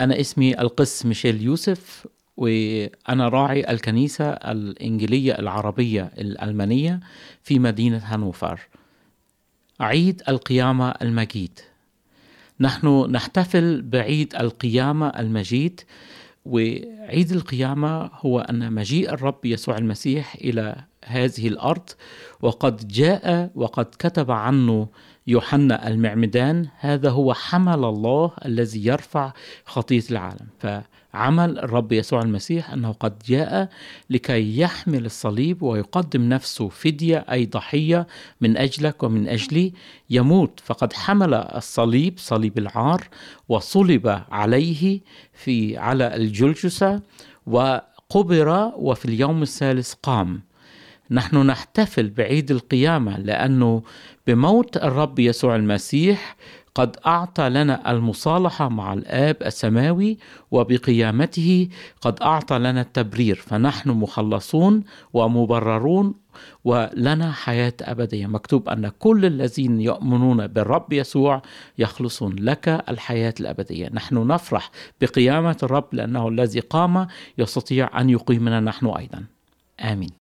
أنا اسمي القس ميشيل يوسف وأنا راعي الكنيسة الإنجيلية العربية الألمانية في مدينة هانوفر. عيد القيامة المجيد. نحن نحتفل بعيد القيامة المجيد وعيد القيامة هو أن مجيء الرب يسوع المسيح إلى هذه الأرض وقد جاء وقد كتب عنه يوحنا المعمدان هذا هو حمل الله الذي يرفع خطية العالم. فعمل الرب يسوع المسيح أنه قد جاء لكي يحمل الصليب ويقدم نفسه فدية أي ضحية من أجلك ومن أجلي يموت. فقد حمل الصليب صليب العار وصلب عليه في على الجلجسة وقبر وفي اليوم الثالث قام. نحن نحتفل بعيد القيامة لأنه بموت الرب يسوع المسيح قد أعطى لنا المصالحة مع الآب السماوي وبقيامته قد أعطى لنا التبرير. فنحن مخلصون ومبررون ولنا حياة أبدية. مكتوب أن كل الذين يؤمنون بالرب يسوع يخلصون لك الحياة الأبدية. نحن نفرح بقيامة الرب لأنه الذي قام يستطيع أن يقيمنا نحن أيضا. آمين.